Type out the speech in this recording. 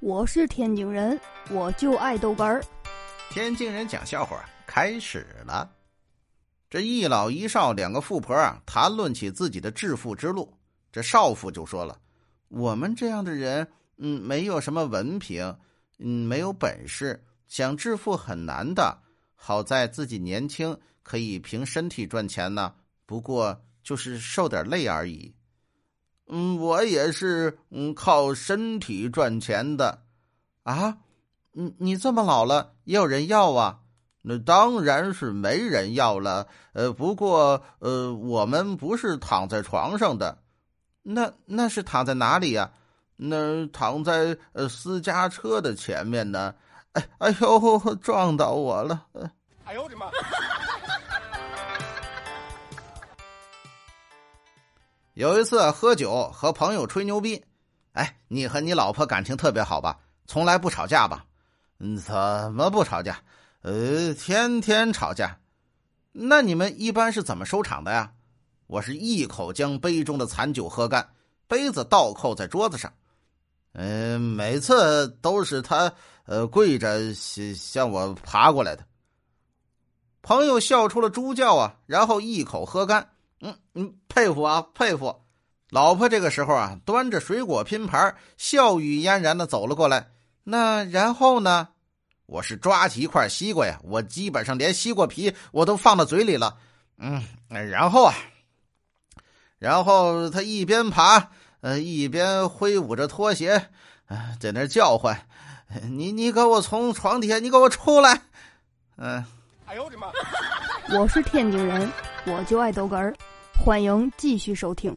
我是天津人，我就爱豆干儿。天津人讲笑话开始了。这一老一少两个富婆啊，谈论起自己的致富之路。这少妇就说了：“我们这样的人，嗯，没有什么文凭，嗯，没有本事，想致富很难的。好在自己年轻，可以凭身体赚钱呢。不过就是受点累而已。”嗯，我也是，嗯，靠身体赚钱的，啊，你你这么老了，也有人要啊？那当然是没人要了。呃，不过，呃，我们不是躺在床上的，那那是躺在哪里呀？那躺在呃私家车的前面呢。哎，哎呦，撞到我了！哎呦我的妈！有一次喝酒和朋友吹牛逼，哎，你和你老婆感情特别好吧？从来不吵架吧？怎么不吵架？呃，天天吵架。那你们一般是怎么收场的呀？我是一口将杯中的残酒喝干，杯子倒扣在桌子上。嗯，每次都是他呃跪着向我爬过来的。朋友笑出了猪叫啊，然后一口喝干。嗯嗯，佩服啊，佩服！老婆这个时候啊，端着水果拼盘，笑语嫣然的走了过来。那然后呢？我是抓起一块西瓜呀，我基本上连西瓜皮我都放到嘴里了。嗯，然后啊，然后他一边爬，呃，一边挥舞着拖鞋，啊，在那叫唤：“你你给我从床底下，你给我出来！”嗯，哎呦我的妈！我是天津人，我就爱逗哏儿。欢迎继续收听。